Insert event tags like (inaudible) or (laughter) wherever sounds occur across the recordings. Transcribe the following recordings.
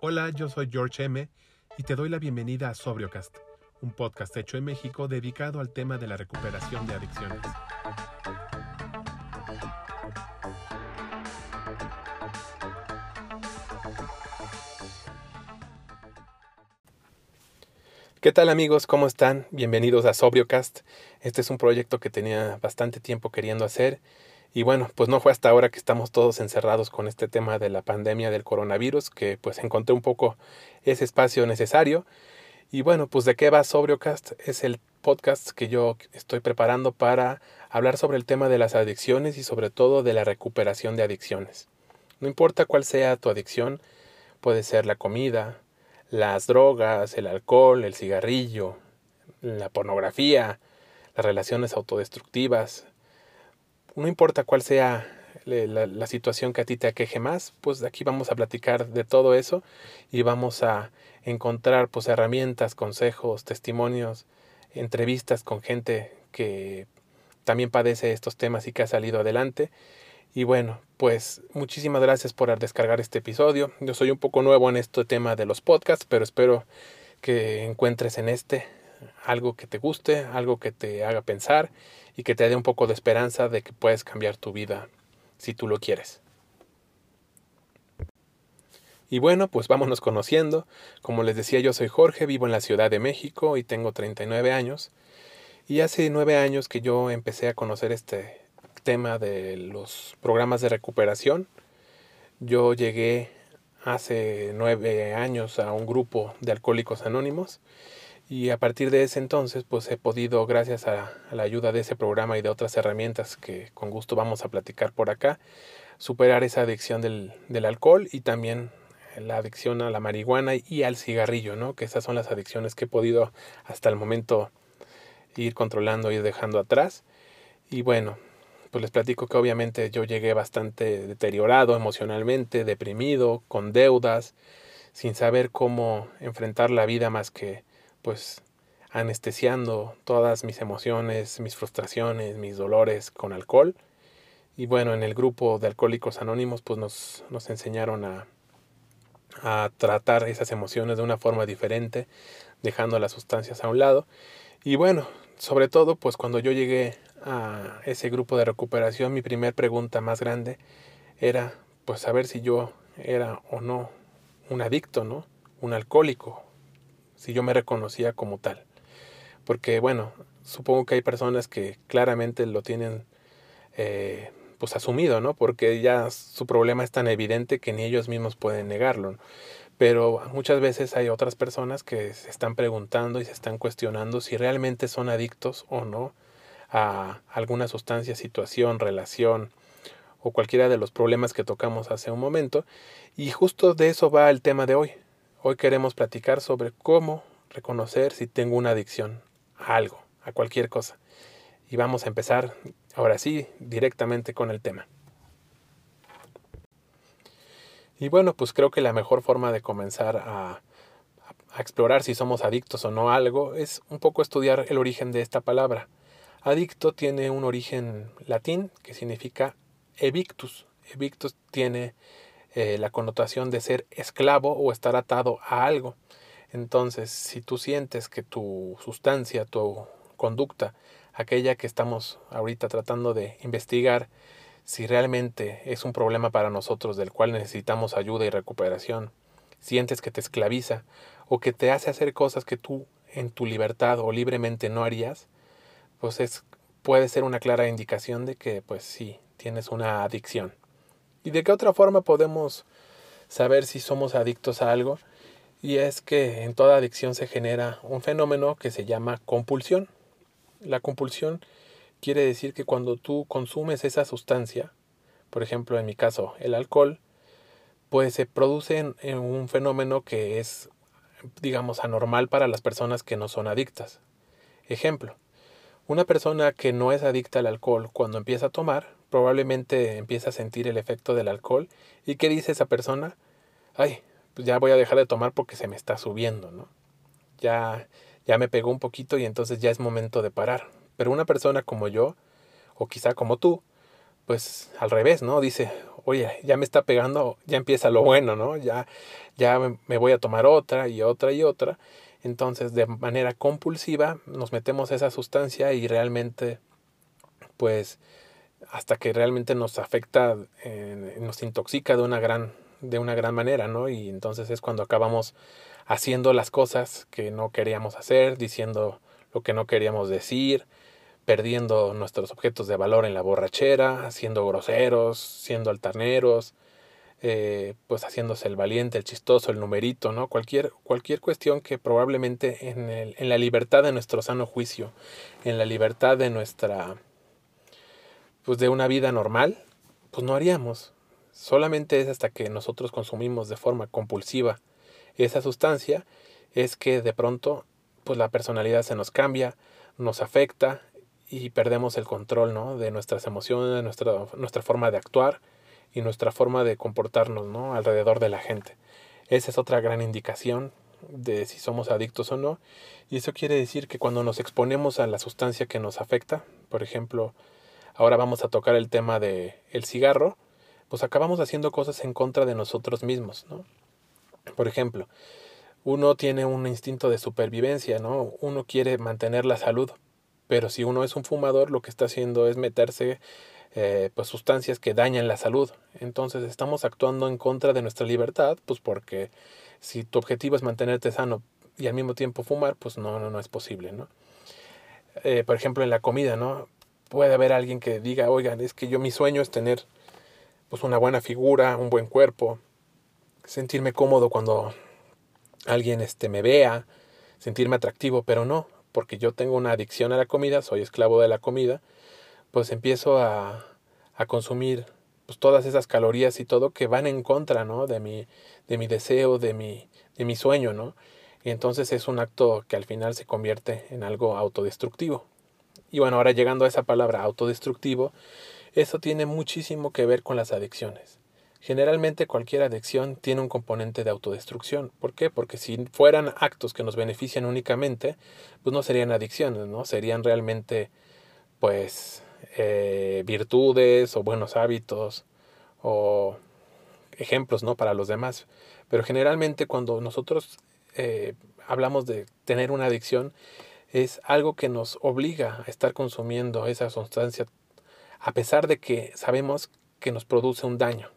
Hola, yo soy George M. y te doy la bienvenida a Sobriocast, un podcast hecho en México dedicado al tema de la recuperación de adicciones. ¿Qué tal amigos? ¿Cómo están? Bienvenidos a Sobriocast. Este es un proyecto que tenía bastante tiempo queriendo hacer y bueno, pues no fue hasta ahora que estamos todos encerrados con este tema de la pandemia del coronavirus que pues encontré un poco ese espacio necesario. Y bueno, pues de qué va Sobriocast? Es el podcast que yo estoy preparando para hablar sobre el tema de las adicciones y sobre todo de la recuperación de adicciones. No importa cuál sea tu adicción, puede ser la comida, las drogas, el alcohol, el cigarrillo, la pornografía, las relaciones autodestructivas, no importa cuál sea la, situación que a ti te aqueje más, pues aquí vamos a platicar de todo eso y vamos a encontrar pues herramientas, consejos, testimonios, entrevistas con gente que también padece estos temas y que ha salido adelante. Y bueno, pues muchísimas gracias por descargar este episodio. Yo soy un poco nuevo en este tema de los podcasts, pero espero que encuentres en este algo que te guste, algo que te haga pensar y que te dé un poco de esperanza de que puedes cambiar tu vida si tú lo quieres. Y bueno, pues vámonos conociendo. Como les decía, yo soy Jorge, vivo en la Ciudad de México y tengo 39 años. Y hace nueve años que yo empecé a conocer este tema de los programas de recuperación. Yo llegué hace nueve años a un grupo de alcohólicos anónimos y a partir de ese entonces, pues he podido, gracias a, la ayuda de ese programa y de otras herramientas que con gusto vamos a platicar por acá, superar esa adicción del, del alcohol y también la adicción a la marihuana y al cigarrillo, ¿no? Que esas son las adicciones que he podido hasta el momento ir controlando, ir dejando atrás. Y bueno, pues les platico que obviamente yo llegué bastante deteriorado emocionalmente, deprimido, con deudas, sin saber cómo enfrentar la vida más que pues anestesiando todas mis emociones, mis frustraciones, mis dolores con alcohol. Y bueno, en el grupo de Alcohólicos Anónimos pues nos, nos enseñaron a, a tratar esas emociones de una forma diferente, dejando las sustancias a un lado. Y bueno, sobre todo pues cuando yo llegué a ese grupo de recuperación, mi primer pregunta más grande era pues saber si yo era o no un adicto, ¿no? Un alcohólico, si yo me reconocía como tal. Porque bueno, supongo que hay personas que claramente lo tienen eh, pues asumido, ¿no? Porque ya su problema es tan evidente que ni ellos mismos pueden negarlo. Pero muchas veces hay otras personas que se están preguntando y se están cuestionando si realmente son adictos o no a alguna sustancia, situación, relación o cualquiera de los problemas que tocamos hace un momento. Y justo de eso va el tema de hoy. Hoy queremos platicar sobre cómo reconocer si tengo una adicción a algo, a cualquier cosa. Y vamos a empezar ahora sí directamente con el tema. Y bueno, pues creo que la mejor forma de comenzar a, a, explorar si somos adictos o no a algo es un poco estudiar el origen de esta palabra. Adicto tiene un origen latín que significa evictus. Evictus tiene eh, la connotación de ser esclavo o estar atado a algo. Entonces, si tú sientes que tu sustancia, tu conducta, aquella que estamos ahorita tratando de investigar, si realmente es un problema para nosotros del cual necesitamos ayuda y recuperación, sientes que te esclaviza o que te hace hacer cosas que tú en tu libertad o libremente no harías, pues es, puede ser una clara indicación de que pues sí, tienes una adicción. ¿Y de qué otra forma podemos saber si somos adictos a algo? Y es que en toda adicción se genera un fenómeno que se llama compulsión. La compulsión quiere decir que cuando tú consumes esa sustancia, por ejemplo en mi caso el alcohol, pues se produce en un fenómeno que es, digamos, anormal para las personas que no son adictas. Ejemplo, una persona que no es adicta al alcohol cuando empieza a tomar, probablemente empieza a sentir el efecto del alcohol. ¿Y qué dice esa persona? Ay, pues ya voy a dejar de tomar porque se me está subiendo, ¿no? Ya, ya me pegó un poquito y entonces ya es momento de parar. Pero una persona como yo, o quizá como tú, pues al revés, ¿no? Dice, oye, ya me está pegando, ya empieza lo bueno, ¿no? Ya, ya me voy a tomar otra y otra y otra. Entonces, de manera compulsiva, nos metemos esa sustancia y realmente, pues, hasta que realmente nos afecta, eh, nos intoxica de una gran, de una gran manera, ¿no? Y entonces es cuando acabamos haciendo las cosas que no queríamos hacer, diciendo lo que no queríamos decir, perdiendo nuestros objetos de valor en la borrachera, siendo groseros, siendo altaneros, eh, pues haciéndose el valiente, el chistoso, el numerito, ¿no? Cualquier, cualquier cuestión que probablemente en, el, en la libertad de nuestro sano juicio, en la libertad de nuestra, pues de una vida normal, pues no haríamos. Solamente es hasta que nosotros consumimos de forma compulsiva esa sustancia, es que de pronto, pues la personalidad se nos cambia, nos afecta y perdemos el control, ¿no? De nuestras emociones, nuestra, nuestra forma de actuar y nuestra forma de comportarnos ¿no? alrededor de la gente. Esa es otra gran indicación de si somos adictos o no. Y eso quiere decir que cuando nos exponemos a la sustancia que nos afecta, por ejemplo, ahora vamos a tocar el tema de el cigarro, pues acabamos haciendo cosas en contra de nosotros mismos, ¿no? Por ejemplo, uno tiene un instinto de supervivencia, ¿no? Uno quiere mantener la salud, pero si uno es un fumador, lo que está haciendo es meterse eh, pues sustancias que dañan la salud. Entonces estamos actuando en contra de nuestra libertad, pues porque si tu objetivo es mantenerte sano y al mismo tiempo fumar, pues no, no, no es posible, ¿no? Eh, por ejemplo, en la comida, ¿no? Puede haber alguien que diga, oigan, es que yo mi sueño es tener pues una buena figura, un buen cuerpo, sentirme cómodo cuando alguien este, me vea, sentirme atractivo, pero no, porque yo tengo una adicción a la comida, soy esclavo de la comida, pues empiezo a, a consumir pues, todas esas calorías y todo que van en contra, ¿no? De mi, de mi deseo, de mi, de mi sueño, ¿no? Y entonces es un acto que al final se convierte en algo autodestructivo. Y bueno, ahora llegando a esa palabra autodestructivo, eso tiene muchísimo que ver con las adicciones. Generalmente cualquier adicción tiene un componente de autodestrucción. ¿Por qué? Porque si fueran actos que nos benefician únicamente, pues no serían adicciones, ¿no? Serían realmente, pues, eh, virtudes o buenos hábitos o ejemplos ¿no? para los demás. Pero generalmente cuando nosotros eh, hablamos de tener una adicción, es algo que nos obliga a estar consumiendo esa sustancia a pesar de que sabemos que nos produce un daño.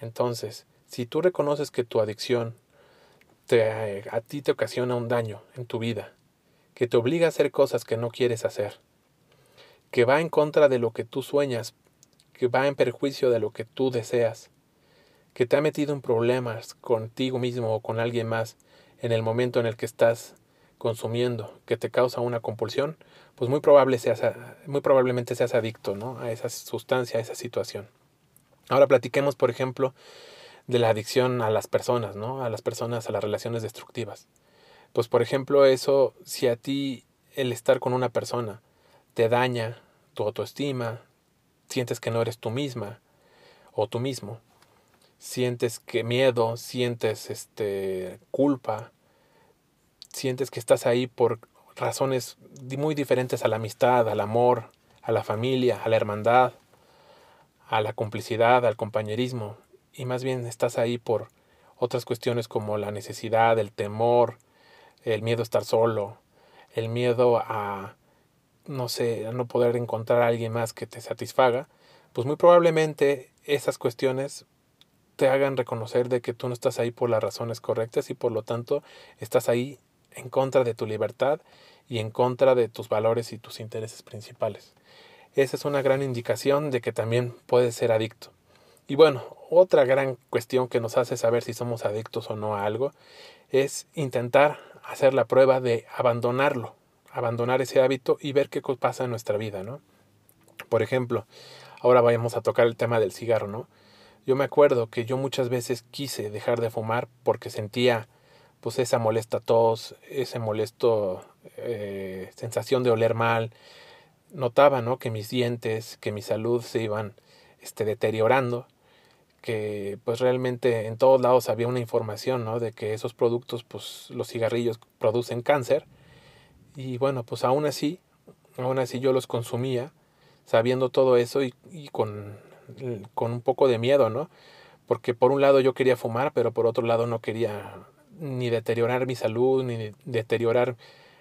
Entonces, si tú reconoces que tu adicción te, a ti te ocasiona un daño en tu vida, que te obliga a hacer cosas que no quieres hacer, que va en contra de lo que tú sueñas, que va en perjuicio de lo que tú deseas, que te ha metido en problemas contigo mismo o con alguien más en el momento en el que estás consumiendo, que te causa una compulsión, pues muy, probable seas, muy probablemente seas adicto ¿no? a esa sustancia, a esa situación. Ahora platiquemos, por ejemplo, de la adicción a las personas, ¿no? A las personas, a las relaciones destructivas. Pues, por ejemplo, eso, si a ti el estar con una persona te daña tu autoestima, sientes que no eres tú misma o tú mismo, sientes que miedo, sientes este culpa, sientes que estás ahí por razones muy diferentes a la amistad, al amor, a la familia, a la hermandad, a la complicidad, al compañerismo, y más bien estás ahí por otras cuestiones como la necesidad, el temor, el miedo a estar solo, el miedo a no sé, a no poder encontrar a alguien más que te satisfaga, pues muy probablemente esas cuestiones te hagan reconocer de que tú no estás ahí por las razones correctas y por lo tanto estás ahí en contra de tu libertad y en contra de tus valores y tus intereses principales. Esa es una gran indicación de que también puedes ser adicto. Y bueno, otra gran cuestión que nos hace saber si somos adictos o no a algo es intentar hacer la prueba de abandonarlo abandonar ese hábito y ver qué pasa en nuestra vida, ¿no? Por ejemplo, ahora vayamos a tocar el tema del cigarro, ¿no? Yo me acuerdo que yo muchas veces quise dejar de fumar porque sentía pues esa molesta tos, ese molesto eh, sensación de oler mal. Notaba, ¿no? Que mis dientes, que mi salud se iban este, deteriorando, que pues realmente en todos lados había una información, ¿no? De que esos productos, pues los cigarrillos producen cáncer y bueno, pues aún así, aún así yo los consumía, sabiendo todo eso y, con con un poco de miedo, ¿no? Porque por un lado yo quería fumar, pero por otro lado no quería ni deteriorar mi salud, ni deteriorar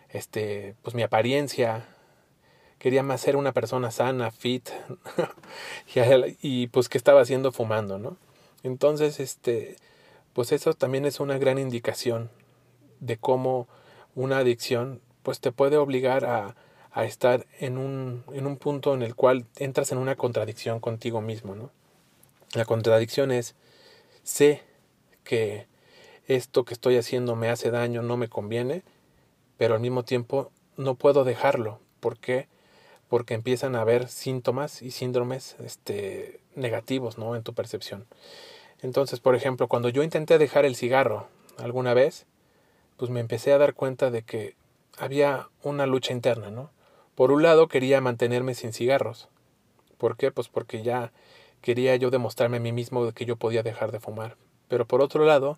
este, pues mi apariencia. Quería más ser una persona sana, fit, (laughs) y, pues que estaba haciendo fumando, ¿no? Entonces, este, pues eso también es una gran indicación de cómo una adicción pues te puede obligar a, a estar en un, en un punto en el cual entras en una contradicción contigo mismo, ¿no? La contradicción es, sé que esto que estoy haciendo me hace daño, no me conviene, pero al mismo tiempo no puedo dejarlo. ¿Por qué? Porque empiezan a haber síntomas y síndromes este, negativos ¿no? en tu percepción. Entonces, por ejemplo, cuando yo intenté dejar el cigarro alguna vez, pues me empecé a dar cuenta de que había una lucha interna, ¿no? Por un lado quería mantenerme sin cigarros. ¿Por qué? Pues porque ya quería yo demostrarme a mí mismo que yo podía dejar de fumar. Pero por otro lado,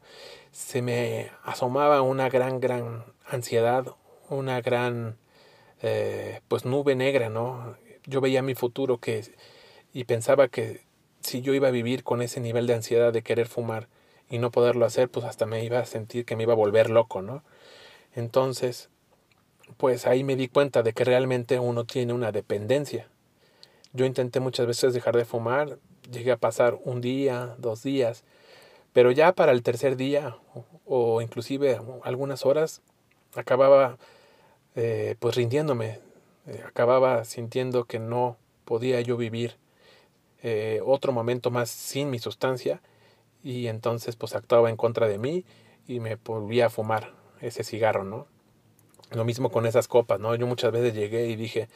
se me asomaba una gran, gran ansiedad, una gran, eh, pues nube negra, ¿no? Yo veía mi futuro que, y pensaba que si yo iba a vivir con ese nivel de ansiedad de querer fumar y no poderlo hacer, pues hasta me iba a sentir que me iba a volver loco, ¿no? Entonces, pues ahí me di cuenta de que realmente uno tiene una dependencia. Yo intenté muchas veces dejar de fumar, llegué a pasar un día, dos días, pero ya para el tercer día o, inclusive algunas horas acababa eh, pues rindiéndome, eh, acababa sintiendo que no podía yo vivir eh, otro momento más sin mi sustancia y entonces pues actuaba en contra de mí y me volvía a fumar ese cigarro, ¿no? Lo mismo con esas copas, ¿no? Yo muchas veces llegué y dije,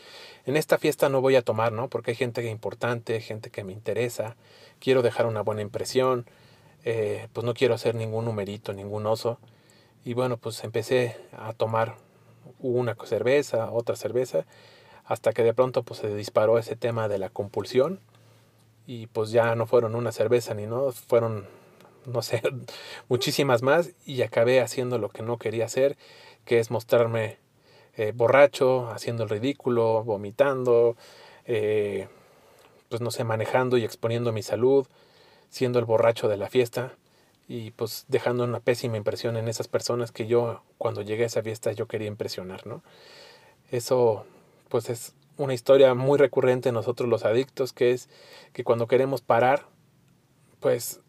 en esta fiesta no voy a tomar, ¿no? Porque hay gente importante, gente que me interesa, quiero dejar una buena impresión, eh, pues no quiero hacer ningún numerito, ningún oso. Y bueno, pues empecé a tomar una cerveza, otra cerveza, hasta que de pronto pues se disparó ese tema de la compulsión. Y pues ya no fueron una cerveza ni no, fueron, no sé, (laughs) muchísimas más. Y acabé haciendo lo que no quería hacer que es mostrarme eh, borracho, haciendo el ridículo, vomitando, eh, pues no sé, manejando y exponiendo mi salud, siendo el borracho de la fiesta y pues dejando una pésima impresión en esas personas que yo cuando llegué a esa fiesta yo quería impresionar, ¿no? Eso pues es una historia muy recurrente en nosotros los adictos, que es que cuando queremos parar, pues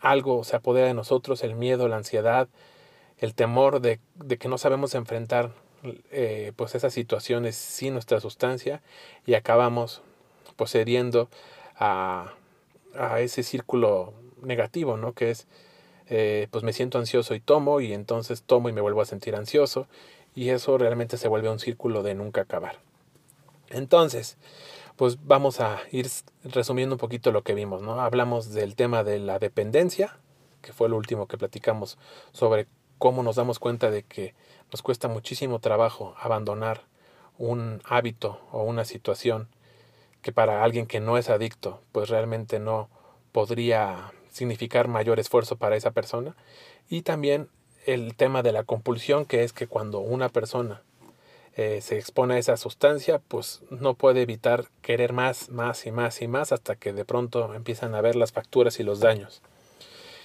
algo se apodera de nosotros, el miedo, la ansiedad, el temor de, que no sabemos enfrentar eh, pues esas situaciones sin nuestra sustancia y acabamos pues a, a ese círculo negativo, ¿no? Que es, eh, pues me siento ansioso y tomo y entonces tomo y me vuelvo a sentir ansioso y eso realmente se vuelve un círculo de nunca acabar. Entonces, pues vamos a ir resumiendo un poquito lo que vimos, ¿no? Hablamos del tema de la dependencia, que fue lo último que platicamos sobre cómo nos damos cuenta de que nos cuesta muchísimo trabajo abandonar un hábito o una situación que para alguien que no es adicto, pues realmente no podría significar mayor esfuerzo para esa persona. Y también el tema de la compulsión, que es que cuando una persona eh, se expone a esa sustancia, pues no puede evitar querer más, más y más y más hasta que de pronto empiezan a ver las facturas y los daños.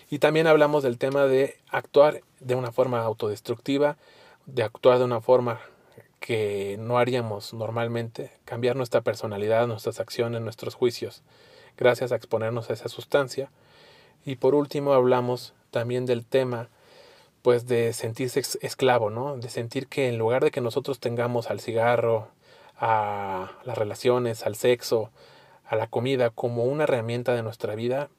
Y también hablamos del tema de actuar de una forma autodestructiva, de actuar de una forma que no haríamos normalmente, cambiar nuestra personalidad, nuestras acciones, nuestros juicios, gracias a exponernos a esa sustancia. Y por último hablamos también del tema pues de sentirse esclavo, ¿no? De sentir que en lugar de que nosotros tengamos al cigarro, a las relaciones, al sexo, a la comida como una herramienta de nuestra vida,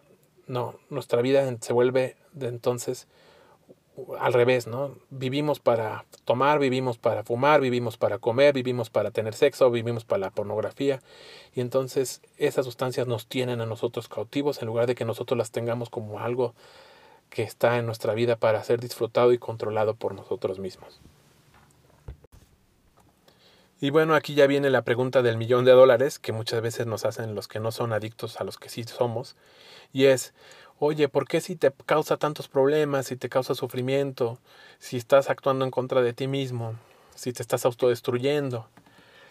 no, nuestra vida se vuelve de entonces al revés, ¿no? Vivimos para tomar, vivimos para fumar, vivimos para comer, vivimos para tener sexo, vivimos para la pornografía. Y entonces esas sustancias nos tienen a nosotros cautivos en lugar de que nosotros las tengamos como algo que está en nuestra vida para ser disfrutado y controlado por nosotros mismos. Y bueno, aquí ya viene la pregunta del millón de dólares que muchas veces nos hacen los que no son adictos a los que sí somos. Y es, oye, ¿por qué si te causa tantos problemas, si te causa sufrimiento, si estás actuando en contra de ti mismo, si te estás autodestruyendo,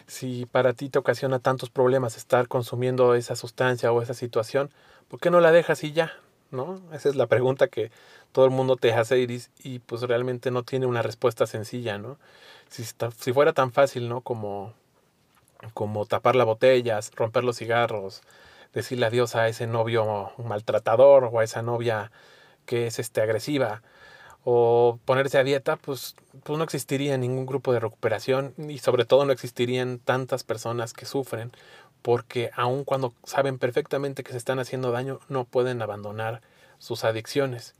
si para ti te ocasiona tantos problemas estar consumiendo esa sustancia o esa situación, ¿por qué no la dejas y ya? ¿No? Esa es la pregunta que todo el mundo te hace y, y pues realmente no tiene una respuesta sencilla, ¿no? Si, si fuera tan fácil, ¿no? Como, como tapar las botellas, romper los cigarros, decirle adiós a ese novio maltratador o a esa novia que es este agresiva o ponerse a dieta, pues, pues no existiría ningún grupo de recuperación y sobre todo no existirían tantas personas que sufren porque aun cuando saben perfectamente que se están haciendo daño no pueden abandonar sus adicciones.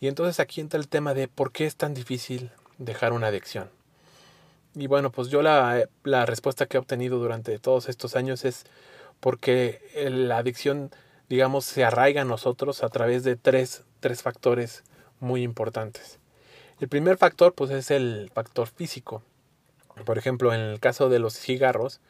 Y entonces aquí entra el tema de por qué es tan difícil dejar una adicción. Y bueno, pues yo la, la respuesta que he obtenido durante todos estos años es porque la adicción, digamos, se arraiga a nosotros a través de tres, tres factores muy importantes. El primer factor, pues, es el factor físico. Por ejemplo, en el caso de los cigarros,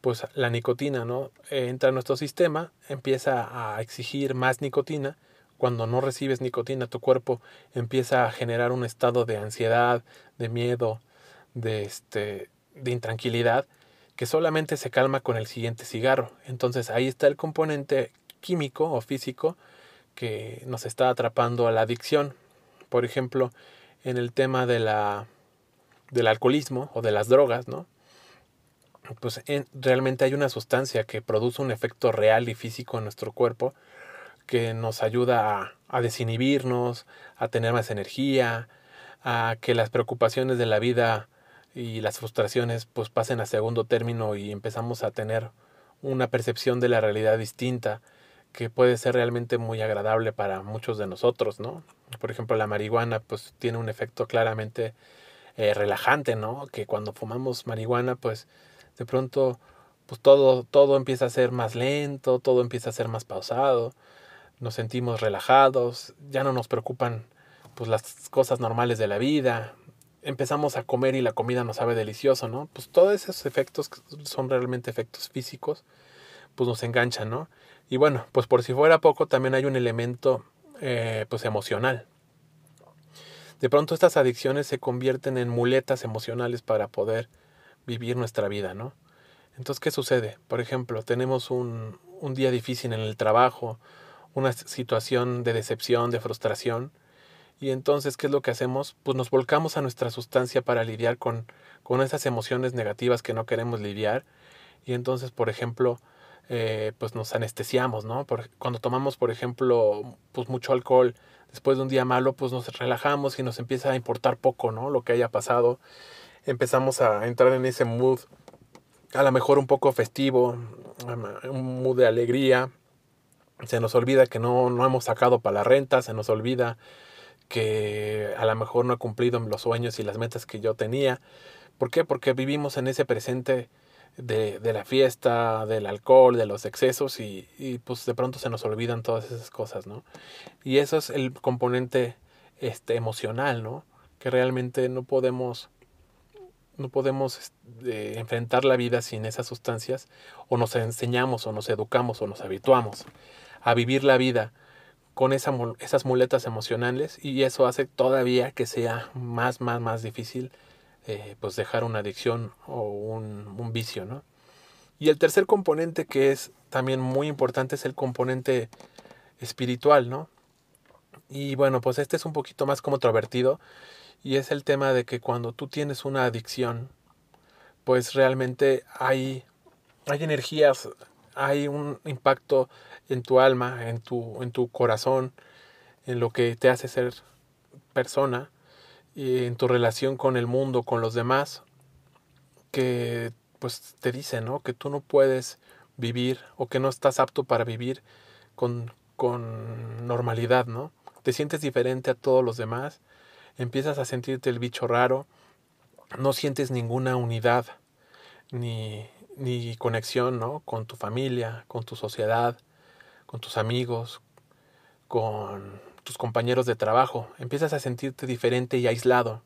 pues la nicotina, ¿no? Entra a nuestro sistema, empieza a exigir más nicotina. Cuando no recibes nicotina, tu cuerpo empieza a generar un estado de ansiedad, de miedo, de, este, de intranquilidad que solamente se calma con el siguiente cigarro. Entonces ahí está el componente químico o físico que nos está atrapando a la adicción. Por ejemplo, en el tema de la, del alcoholismo o de las drogas, ¿no? Pues realmente hay una sustancia que produce un efecto real y físico en nuestro cuerpo que nos ayuda a, a desinhibirnos, a tener más energía, a que las preocupaciones de la vida y las frustraciones pues pasen a segundo término y empezamos a tener una percepción de la realidad distinta que puede ser realmente muy agradable para muchos de nosotros, ¿no? Por ejemplo, la marihuana pues tiene un efecto claramente eh, relajante, ¿no? Que cuando fumamos marihuana pues de pronto pues todo, todo empieza a ser más lento, todo empieza a ser más pausado, nos sentimos relajados, ya no nos preocupan pues las cosas normales de la vida, empezamos a comer y la comida nos sabe delicioso, ¿no? Pues todos esos efectos son realmente efectos físicos, pues nos enganchan, ¿no? Y bueno, pues por si fuera poco, también hay un elemento, eh, pues emocional. De pronto estas adicciones se convierten en muletas emocionales para poder vivir nuestra vida, ¿no? Entonces, ¿qué sucede? Por ejemplo, tenemos un, un día difícil en el trabajo, una situación de decepción, de frustración, y entonces, ¿qué es lo que hacemos? Pues nos volcamos a nuestra sustancia para lidiar con, con esas emociones negativas que no queremos lidiar. Y entonces, por ejemplo, eh, pues nos anestesiamos, ¿no? cuando tomamos, por ejemplo, pues mucho alcohol, después de un día malo, pues nos relajamos y nos empieza a importar poco, ¿no? Lo que haya pasado. Empezamos a entrar en ese mood, a lo mejor un poco festivo, un mood de alegría. Se nos olvida que no, no hemos sacado para la renta, se nos olvida que a lo mejor no he cumplido los sueños y las metas que yo tenía. ¿Por qué? Porque vivimos en ese presente de, de la fiesta, del alcohol, de los excesos y, y, pues de pronto se nos olvidan todas esas cosas, ¿no? Y eso es el componente este, emocional, ¿no? Que realmente no podemos no podemos este, enfrentar la vida sin esas sustancias o nos enseñamos o nos educamos o nos habituamos a vivir la vida con esas muletas emocionales y eso hace todavía que sea más, más, más difícil eh, pues dejar una adicción o un, un, vicio, ¿no? Y el tercer componente que es también muy importante es el componente espiritual, ¿no? Y bueno, pues este es un poquito más controvertido y es el tema de que cuando tú tienes una adicción, pues realmente hay, hay energías, hay un impacto en tu alma, en tu, en tu corazón, en lo que te hace ser persona, y en tu relación con el mundo, con los demás, que pues te dice, ¿no? Que tú no puedes vivir o que no estás apto para vivir con, con normalidad, ¿no? Te sientes diferente a todos los demás, empiezas a sentirte el bicho raro, no sientes ninguna unidad ni, ni conexión, ¿no? Con tu familia, con tu sociedad, con tus amigos, con tus compañeros de trabajo. Empiezas a sentirte diferente y aislado.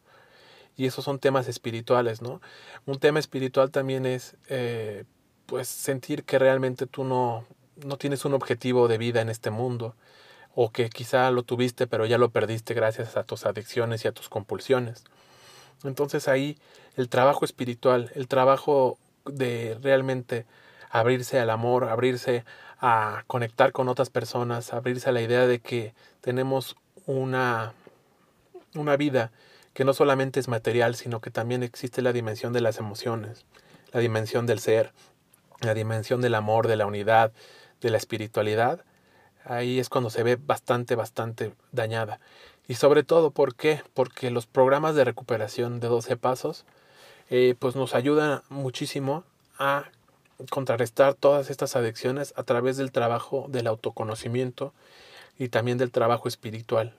Y esos son temas espirituales, ¿no? Un tema espiritual también es, eh, pues, sentir que realmente tú no, no tienes un objetivo de vida en este mundo, o que quizá lo tuviste pero ya lo perdiste gracias a tus adicciones y a tus compulsiones. Entonces ahí el trabajo espiritual, el trabajo de realmente abrirse al amor, abrirse a conectar con otras personas, abrirse a la idea de que tenemos una, una vida que no solamente es material, sino que también existe la dimensión de las emociones, la dimensión del ser, la dimensión del amor, de la unidad, de la espiritualidad, ahí es cuando se ve bastante, bastante dañada. Y sobre todo, ¿por qué? Porque los programas de recuperación de 12 pasos, eh, pues nos ayudan muchísimo a contrarrestar todas estas adicciones a través del trabajo del autoconocimiento y también del trabajo espiritual.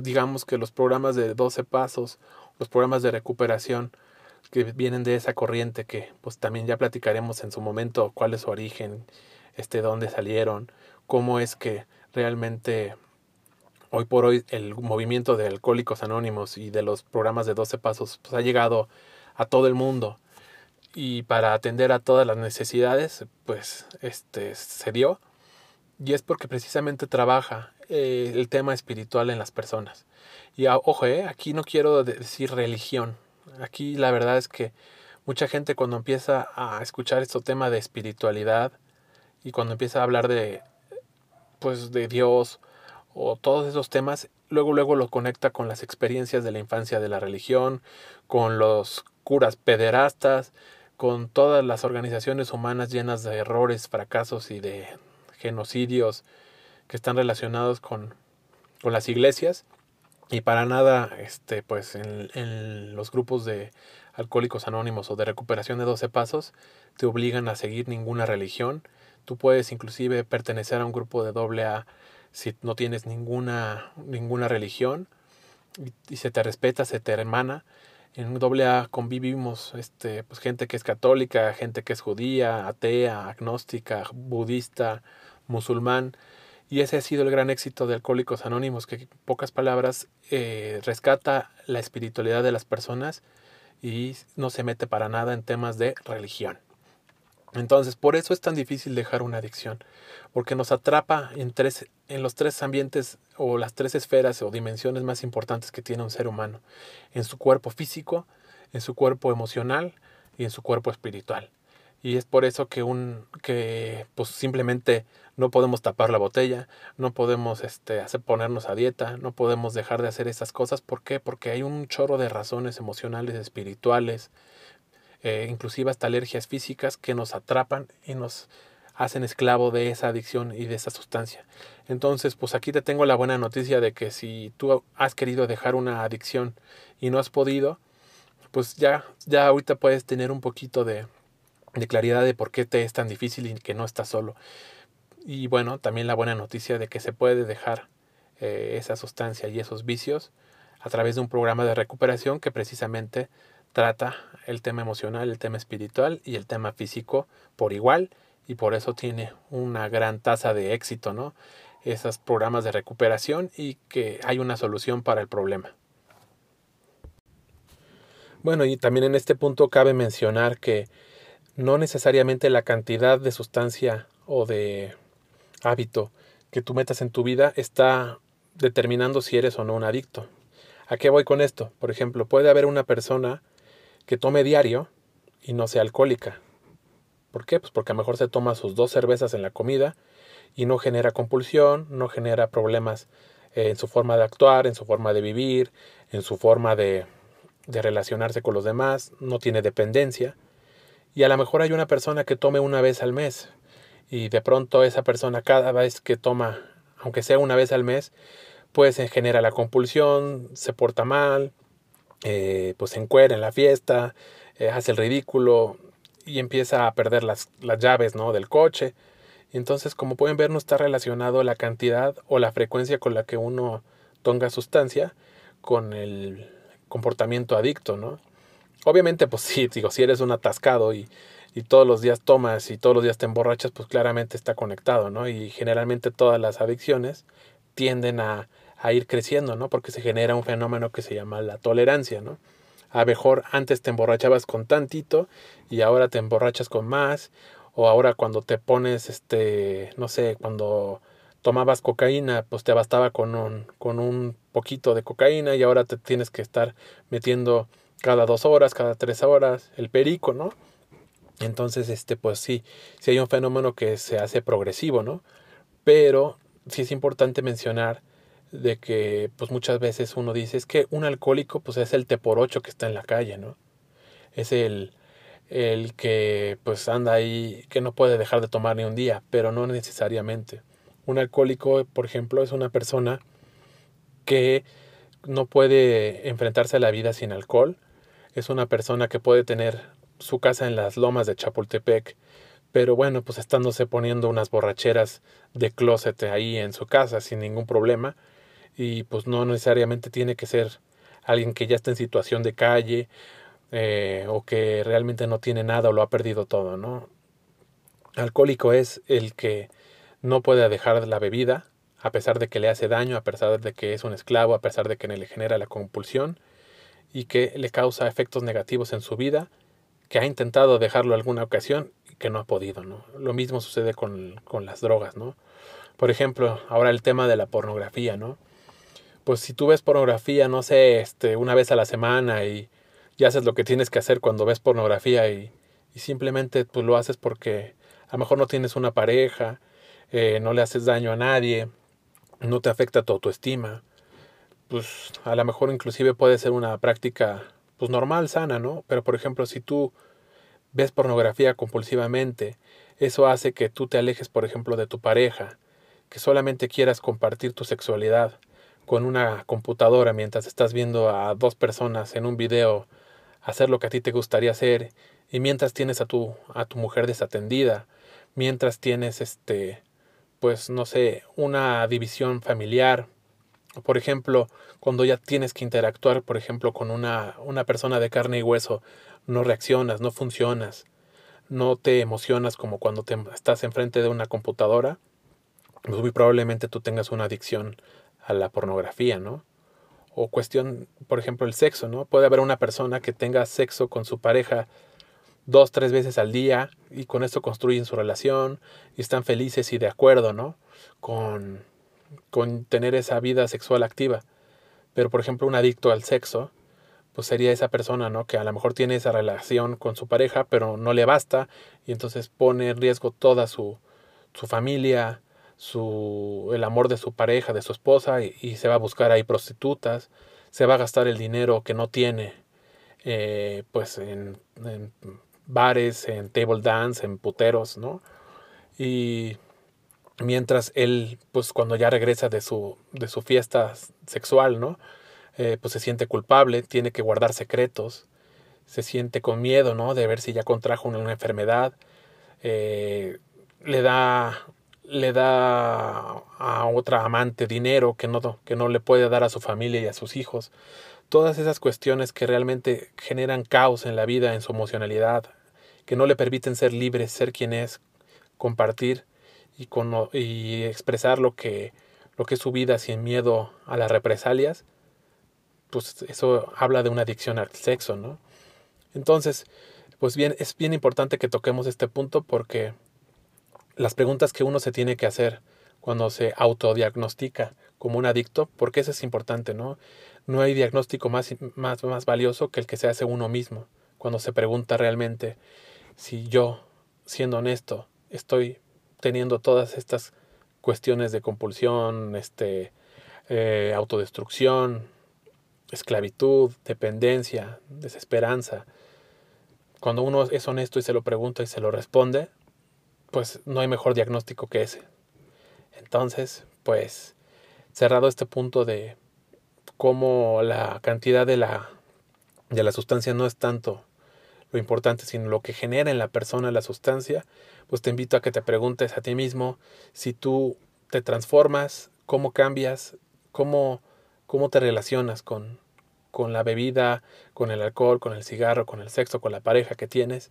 Digamos que los programas de 12 pasos, los programas de recuperación que vienen de esa corriente que pues también ya platicaremos en su momento cuál es su origen, este dónde salieron, cómo es que realmente hoy por hoy el movimiento de alcohólicos anónimos y de los programas de 12 pasos pues, ha llegado a todo el mundo. Y para atender a todas las necesidades pues este se dio. Y es porque precisamente trabaja eh, el tema espiritual en las personas. Y ojo eh, aquí no quiero decir religión. Aquí la verdad es que mucha gente cuando empieza a escuchar este tema de espiritualidad y cuando empieza a hablar de pues de Dios o todos esos temas, luego luego lo conecta con las experiencias de la infancia de la religión, con los curas pederastas, con todas las organizaciones humanas llenas de errores, fracasos y de genocidios que están relacionados con, con las iglesias y para nada este pues en, en, los grupos de alcohólicos anónimos o de recuperación de 12 pasos te obligan a seguir ninguna religión Tú puedes inclusive pertenecer a un grupo de doble A si no tienes ninguna, ninguna religión y, se te respeta, se te hermana. En doble A convivimos este, pues, gente que es católica, gente que es judía, atea, agnóstica, budista, musulmán. Y ese ha sido el gran éxito de Alcohólicos Anónimos, que en pocas palabras eh, rescata la espiritualidad de las personas y no se mete para nada en temas de religión. Entonces, por eso es tan difícil dejar una adicción, porque nos atrapa en, tres, en los tres ambientes o las tres esferas o dimensiones más importantes que tiene un ser humano, en su cuerpo físico, en su cuerpo emocional y en su cuerpo espiritual. Y es por eso que un que pues simplemente no podemos tapar la botella, no podemos este hacer ponernos a dieta, no podemos dejar de hacer esas cosas, ¿por qué? Porque hay un chorro de razones emocionales, espirituales, eh, inclusive hasta alergias físicas que nos atrapan y nos hacen esclavo de esa adicción y de esa sustancia. Entonces, pues aquí te tengo la buena noticia de que si tú has querido dejar una adicción y no has podido, pues ya, ya ahorita puedes tener un poquito de, de claridad de por qué te es tan difícil y que no estás solo. Y bueno, también la buena noticia de que se puede dejar eh, esa sustancia y esos vicios a través de un programa de recuperación que precisamente trata el tema emocional, el tema espiritual y el tema físico por igual y por eso tiene una gran tasa de éxito, ¿no? Esos programas de recuperación y que hay una solución para el problema. Bueno, y también en este punto cabe mencionar que no necesariamente la cantidad de sustancia o de hábito que tú metas en tu vida está determinando si eres o no un adicto. ¿A qué voy con esto? Por ejemplo, puede haber una persona que tome diario y no sea alcohólica. ¿Por qué? Pues porque a lo mejor se toma sus dos cervezas en la comida y no genera compulsión, no genera problemas eh, en su forma de actuar, en su forma de vivir, en su forma de, de relacionarse con los demás, no tiene dependencia. Y a lo mejor hay una persona que tome una vez al mes y de pronto esa persona cada vez que toma, aunque sea una vez al mes, pues se genera la compulsión, se porta mal, eh, pues se encuera en la fiesta, eh, hace el ridículo y empieza a perder las, las llaves ¿no? del coche. entonces, como pueden ver, no está relacionado la cantidad o la frecuencia con la que uno tonga sustancia con el comportamiento adicto, ¿no? Obviamente, pues (laughs) si eres un atascado y, y todos los días tomas y todos los días te emborrachas, pues claramente está conectado, ¿no? Y generalmente todas las adicciones tienden a, a ir creciendo, ¿no? Porque se genera un fenómeno que se llama la tolerancia, ¿no? A mejor antes te emborrachabas con tantito y ahora te emborrachas con más, o ahora cuando te pones, este, no sé, cuando tomabas cocaína, pues te bastaba con un, con un poquito de cocaína y ahora te tienes que estar metiendo cada dos horas, cada tres horas, el perico, ¿no? Entonces, este, pues sí, sí hay un fenómeno que se hace progresivo, ¿no? Pero sí es importante mencionar de que pues muchas veces uno dice es que un alcohólico pues es el te por ocho que está en la calle, ¿no? Es el, el que pues anda ahí, que no puede dejar de tomar ni un día, pero no necesariamente. Un alcohólico, por ejemplo, es una persona que no puede enfrentarse a la vida sin alcohol, es una persona que puede tener su casa en las lomas de Chapultepec, pero bueno, pues estándose poniendo unas borracheras de closet ahí en su casa sin ningún problema, y pues no necesariamente tiene que ser alguien que ya está en situación de calle eh, o que realmente no tiene nada o lo ha perdido todo, ¿no? Alcohólico es el que no puede dejar la bebida, a pesar de que le hace daño, a pesar de que es un esclavo, a pesar de que le genera la compulsión y que le causa efectos negativos en su vida, que ha intentado dejarlo alguna ocasión y que no ha podido, ¿no? Lo mismo sucede con, con las drogas, ¿no? Por ejemplo, ahora el tema de la pornografía, ¿no? Pues si tú ves pornografía, no sé, este, una vez a la semana y, y haces lo que tienes que hacer cuando ves pornografía y, y simplemente pues lo haces porque a lo mejor no tienes una pareja, eh, no le haces daño a nadie, no te afecta tu autoestima, pues a lo mejor inclusive puede ser una práctica pues normal, sana, ¿no? Pero por ejemplo, si tú ves pornografía compulsivamente, eso hace que tú te alejes, por ejemplo, de tu pareja, que solamente quieras compartir tu sexualidad con una computadora mientras estás viendo a dos personas en un video hacer lo que a ti te gustaría hacer y mientras tienes a tu a tu mujer desatendida, mientras tienes este pues no sé, una división familiar, por ejemplo, cuando ya tienes que interactuar, por ejemplo, con una, una persona de carne y hueso, no reaccionas, no funcionas, no te emocionas como cuando te estás enfrente de una computadora, muy probablemente tú tengas una adicción a la pornografía, ¿no? O cuestión, por ejemplo, el sexo, ¿no? Puede haber una persona que tenga sexo con su pareja dos, tres veces al día y con esto construyen su relación y están felices y de acuerdo, ¿no? Con, con tener esa vida sexual activa. Pero, por ejemplo, un adicto al sexo, pues sería esa persona, ¿no? Que a lo mejor tiene esa relación con su pareja, pero no le basta y entonces pone en riesgo toda su, su familia, su, el amor de su pareja, de su esposa, y, se va a buscar ahí prostitutas, se va a gastar el dinero que no tiene, eh, pues en, bares, en table dance, en puteros, ¿no? Y mientras él, pues cuando ya regresa de su, de su fiesta sexual, ¿no? Eh, pues se siente culpable, tiene que guardar secretos, se siente con miedo, ¿no? De ver si ya contrajo una, enfermedad, eh, le da le da a otra amante dinero que no, que no le puede dar a su familia y a sus hijos. Todas esas cuestiones que realmente generan caos en la vida, en su emocionalidad, que no le permiten ser libre, ser quien es, compartir y, y expresar lo que, lo que es su vida sin miedo a las represalias, pues eso habla de una adicción al sexo, ¿no? Entonces, pues bien, es bien importante que toquemos este punto porque las preguntas que uno se tiene que hacer cuando se autodiagnostica como un adicto, porque eso es importante, ¿no? No hay diagnóstico más, más, más valioso que el que se hace uno mismo, cuando se pregunta realmente si yo, siendo honesto, estoy teniendo todas estas cuestiones de compulsión, este, eh, autodestrucción, esclavitud, dependencia, desesperanza. Cuando uno es honesto y se lo pregunta y se lo responde, pues no hay mejor diagnóstico que ese. Entonces, pues cerrado este punto de cómo la cantidad de la, de la sustancia no es tanto lo importante, sino lo que genera en la persona la sustancia, pues te invito a que te preguntes a ti mismo si tú te transformas, cómo cambias, cómo, cómo te relacionas con, con la bebida, con el alcohol, con el cigarro, con el sexo, con la pareja que tienes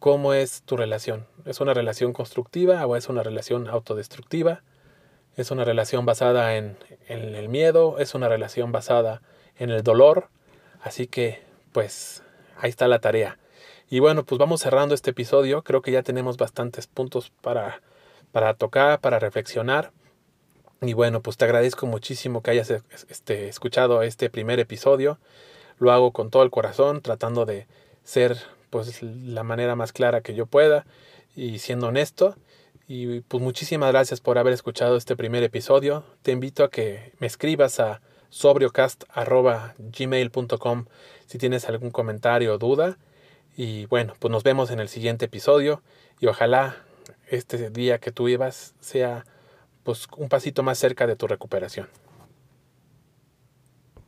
cómo es tu relación. ¿Es una relación constructiva o es una relación autodestructiva? ¿Es una relación basada en, el miedo? ¿Es una relación basada en el dolor? Así que, pues, ahí está la tarea. Y bueno, pues vamos cerrando este episodio. Creo que ya tenemos bastantes puntos para, para tocar, para reflexionar. Y bueno, pues te agradezco muchísimo que hayas este, escuchado este primer episodio. Lo hago con todo el corazón, tratando de ser pues la manera más clara que yo pueda y siendo honesto. Y pues muchísimas gracias por haber escuchado este primer episodio. Te invito a que me escribas a sobriocast.gmail.com si tienes algún comentario o duda. Y bueno, pues nos vemos en el siguiente episodio y ojalá este día que tú ibas sea pues un pasito más cerca de tu recuperación.